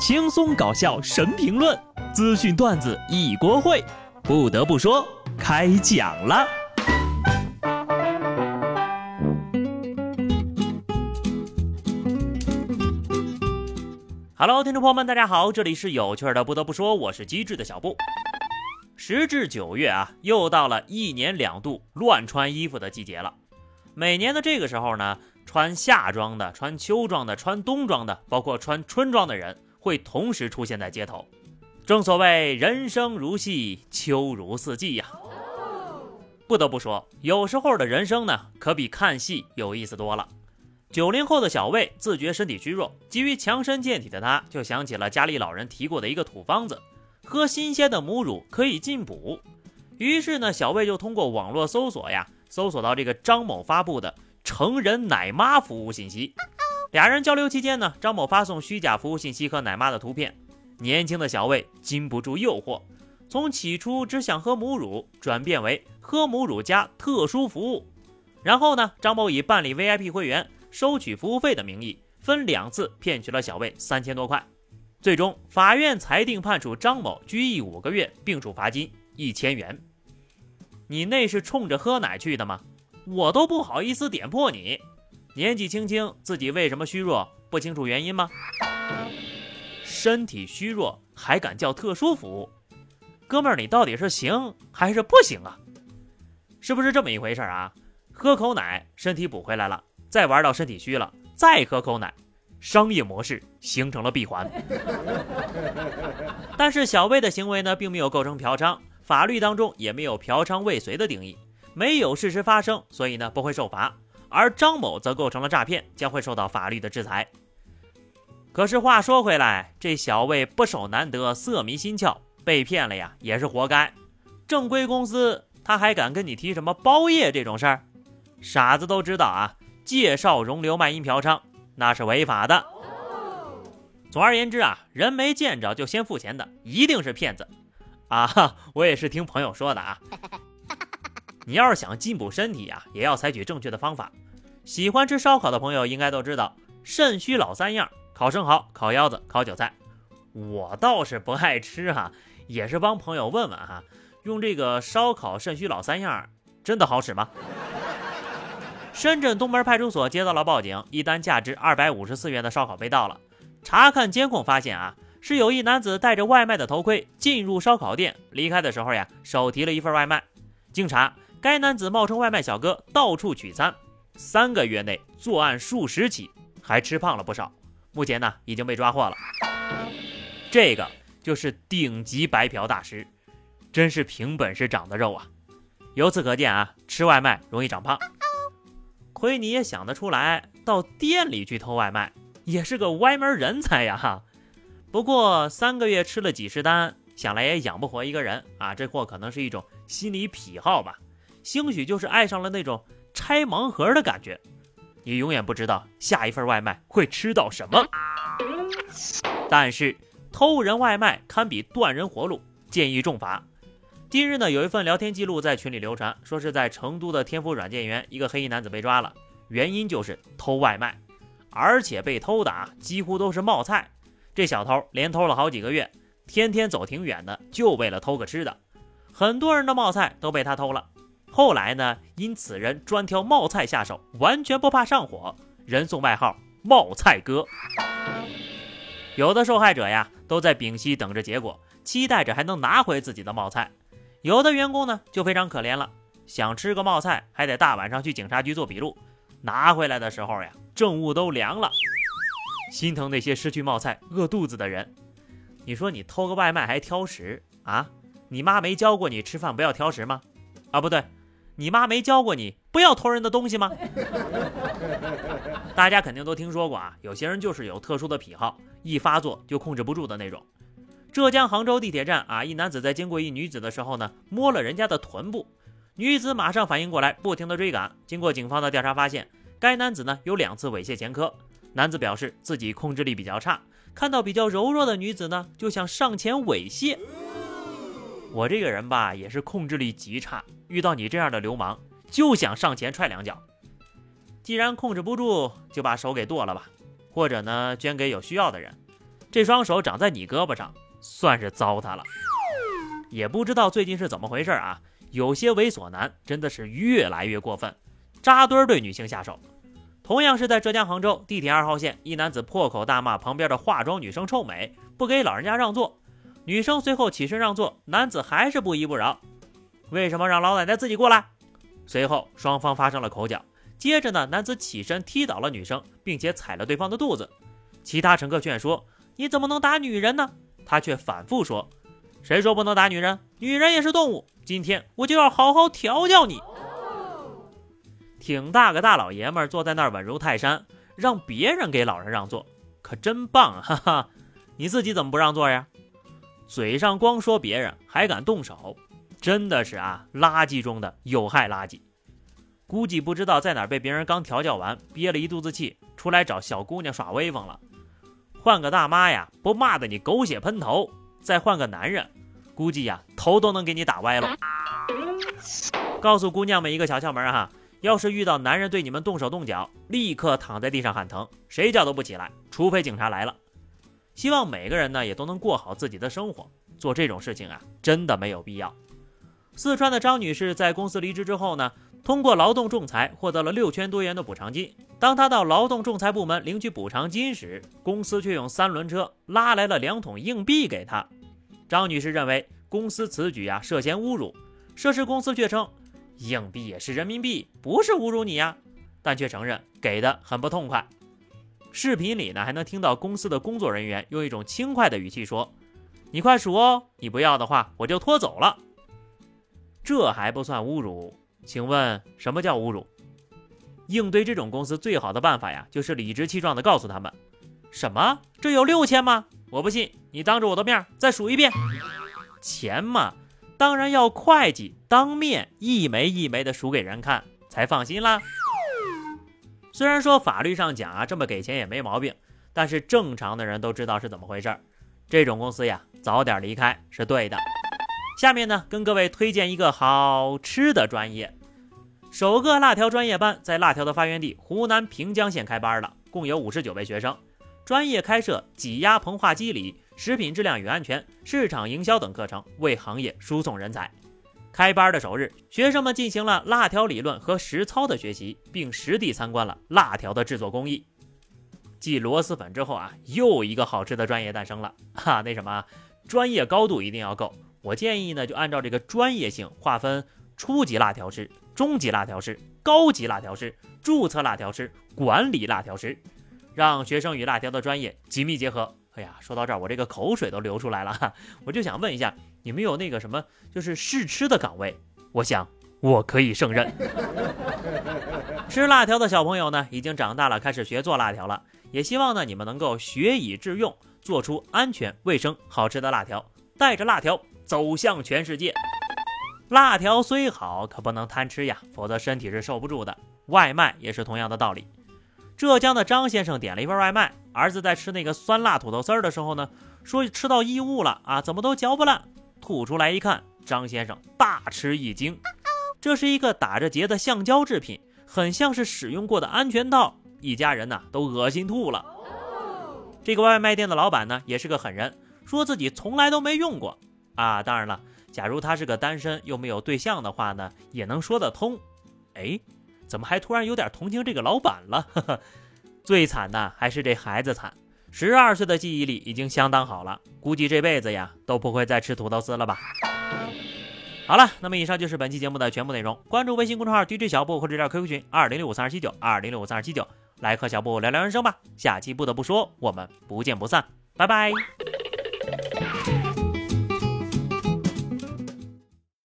轻松搞笑神评论，资讯段子一锅烩。不得不说，开讲了。Hello，听众朋友们，大家好，这里是有趣的。不得不说，我是机智的小布。时至九月啊，又到了一年两度乱穿衣服的季节了。每年的这个时候呢。穿夏装的、穿秋装的、穿冬装的，包括穿春装的人，会同时出现在街头。正所谓人生如戏，秋如四季呀。不得不说，有时候的人生呢，可比看戏有意思多了。九零后的小魏自觉身体虚弱，急于强身健体的他，就想起了家里老人提过的一个土方子：喝新鲜的母乳可以进补。于是呢，小魏就通过网络搜索呀，搜索到这个张某发布的。成人奶妈服务信息，俩人交流期间呢，张某发送虚假服务信息和奶妈的图片，年轻的小魏禁不住诱惑，从起初只想喝母乳，转变为喝母乳加特殊服务，然后呢，张某以办理 VIP 会员、收取服务费的名义，分两次骗取了小魏三千多块，最终法院裁定判处张某拘役五个月，并处罚金一千元。你那是冲着喝奶去的吗？我都不好意思点破你，年纪轻轻自己为什么虚弱不清楚原因吗？身体虚弱还敢叫特殊服务？哥们儿，你到底是行还是不行啊？是不是这么一回事儿啊？喝口奶，身体补回来了，再玩到身体虚了，再喝口奶，商业模式形成了闭环。但是小魏的行为呢，并没有构成嫖娼，法律当中也没有嫖娼未遂的定义。没有事实发生，所以呢不会受罚，而张某则构成了诈骗，将会受到法律的制裁。可是话说回来，这小魏不守难得，色迷心窍，被骗了呀，也是活该。正规公司他还敢跟你提什么包夜这种事儿？傻子都知道啊，介绍容留卖淫嫖娼那是违法的。总而言之啊，人没见着就先付钱的一定是骗子啊！我也是听朋友说的啊。你要是想进补身体呀，也要采取正确的方法。喜欢吃烧烤的朋友应该都知道，肾虚老三样：烤生蚝、烤腰子、烤韭菜。我倒是不爱吃哈，也是帮朋友问问哈，用这个烧烤肾虚老三样真的好使吗？深圳东门派出所接到了报警，一单价值二百五十四元的烧烤被盗了。查看监控发现啊，是有一男子戴着外卖的头盔进入烧烤店，离开的时候呀，手提了一份外卖。经查。该男子冒充外卖小哥，到处取餐，三个月内作案数十起，还吃胖了不少。目前呢，已经被抓获了。这个就是顶级白嫖大师，真是凭本事长的肉啊！由此可见啊，吃外卖容易长胖。亏你也想得出来，到店里去偷外卖，也是个歪门人才呀！哈。不过三个月吃了几十单，想来也养不活一个人啊。这货可能是一种心理癖好吧。兴许就是爱上了那种拆盲盒的感觉，你永远不知道下一份外卖会吃到什么。但是偷人外卖堪比断人活路，建议重罚。近日呢，有一份聊天记录在群里流传，说是在成都的天府软件园，一个黑衣男子被抓了，原因就是偷外卖，而且被偷的啊几乎都是冒菜。这小偷连偷了好几个月，天天走挺远的，就为了偷个吃的。很多人的冒菜都被他偷了。后来呢，因此人专挑冒菜下手，完全不怕上火，人送外号“冒菜哥”。有的受害者呀，都在屏息等着结果，期待着还能拿回自己的冒菜；有的员工呢，就非常可怜了，想吃个冒菜，还得大晚上去警察局做笔录，拿回来的时候呀，证物都凉了。心疼那些失去冒菜、饿肚子的人。你说你偷个外卖还挑食啊？你妈没教过你吃饭不要挑食吗？啊，不对。你妈没教过你不要偷人的东西吗？大家肯定都听说过啊，有些人就是有特殊的癖好，一发作就控制不住的那种。浙江杭州地铁站啊，一男子在经过一女子的时候呢，摸了人家的臀部，女子马上反应过来，不停的追赶。经过警方的调查发现，该男子呢有两次猥亵前科。男子表示自己控制力比较差，看到比较柔弱的女子呢，就想上前猥亵。我这个人吧，也是控制力极差，遇到你这样的流氓，就想上前踹两脚。既然控制不住，就把手给剁了吧，或者呢，捐给有需要的人。这双手长在你胳膊上，算是糟蹋了。也不知道最近是怎么回事啊，有些猥琐男真的是越来越过分，扎堆对女性下手。同样是在浙江杭州地铁二号线，一男子破口大骂旁边的化妆女生臭美，不给老人家让座。女生随后起身让座，男子还是不依不饶。为什么让老奶奶自己过来？随后双方发生了口角，接着呢，男子起身踢倒了女生，并且踩了对方的肚子。其他乘客劝说：“你怎么能打女人呢？”他却反复说：“谁说不能打女人？女人也是动物。今天我就要好好调教你。”挺大个大老爷们坐在那儿稳如泰山，让别人给老人让座，可真棒，哈哈！你自己怎么不让座呀？嘴上光说别人，还敢动手，真的是啊，垃圾中的有害垃圾。估计不知道在哪被别人刚调教完，憋了一肚子气，出来找小姑娘耍威风了。换个大妈呀，不骂的你狗血喷头；再换个男人，估计呀头都能给你打歪了。告诉姑娘们一个小窍门哈。要是遇到男人对你们动手动脚，立刻躺在地上喊疼，谁叫都不起来，除非警察来了。希望每个人呢也都能过好自己的生活，做这种事情啊真的没有必要。四川的张女士在公司离职之后呢，通过劳动仲裁获得了六千多元的补偿金。当她到劳动仲裁部门领取补偿金时，公司却用三轮车拉来了两桶硬币给她。张女士认为公司此举啊涉嫌侮辱，涉事公司却称。硬币也是人民币，不是侮辱你呀，但却承认给的很不痛快。视频里呢，还能听到公司的工作人员用一种轻快的语气说：“你快数哦，你不要的话，我就拖走了。”这还不算侮辱，请问什么叫侮辱？应对这种公司最好的办法呀，就是理直气壮地告诉他们：“什么？这有六千吗？我不信，你当着我的面再数一遍。钱嘛。”当然要会计当面一枚一枚的数给人看才放心啦。虽然说法律上讲啊，这么给钱也没毛病，但是正常的人都知道是怎么回事儿。这种公司呀，早点离开是对的。下面呢，跟各位推荐一个好吃的专业，首个辣条专业班在辣条的发源地湖南平江县开班了，共有五十九位学生。专业开设挤压膨化机理。食品质量与安全、市场营销等课程，为行业输送人才。开班的首日，学生们进行了辣条理论和实操的学习，并实地参观了辣条的制作工艺。继螺蛳粉之后啊，又一个好吃的专业诞生了。哈，那什么，专业高度一定要够。我建议呢，就按照这个专业性划分：初级辣条师、中级辣条师、高级辣条师、注册辣条师、管理辣条师，让学生与辣条的专业紧密结合。哎呀，说到这儿，我这个口水都流出来了哈！我就想问一下，你们有那个什么，就是试吃的岗位？我想我可以胜任。吃辣条的小朋友呢，已经长大了，开始学做辣条了。也希望呢，你们能够学以致用，做出安全、卫生、好吃的辣条，带着辣条走向全世界。辣条虽好，可不能贪吃呀，否则身体是受不住的。外卖也是同样的道理。浙江的张先生点了一份外卖，儿子在吃那个酸辣土豆丝儿的时候呢，说吃到异物了啊，怎么都嚼不烂，吐出来一看，张先生大吃一惊，这是一个打着结的橡胶制品，很像是使用过的安全套，一家人呢都恶心吐了。这个外卖店的老板呢也是个狠人，说自己从来都没用过啊，当然了，假如他是个单身又没有对象的话呢，也能说得通。哎。怎么还突然有点同情这个老板了？最惨的还是这孩子惨，十二岁的记忆力已经相当好了，估计这辈子呀都不会再吃土豆丝了吧。好了，那么以上就是本期节目的全部内容。关注微信公众号 DJ 小布或者加 QQ 群二零六五三二七九二零六五三二七九，来和小布聊聊人生吧。下期不得不说，我们不见不散，拜拜。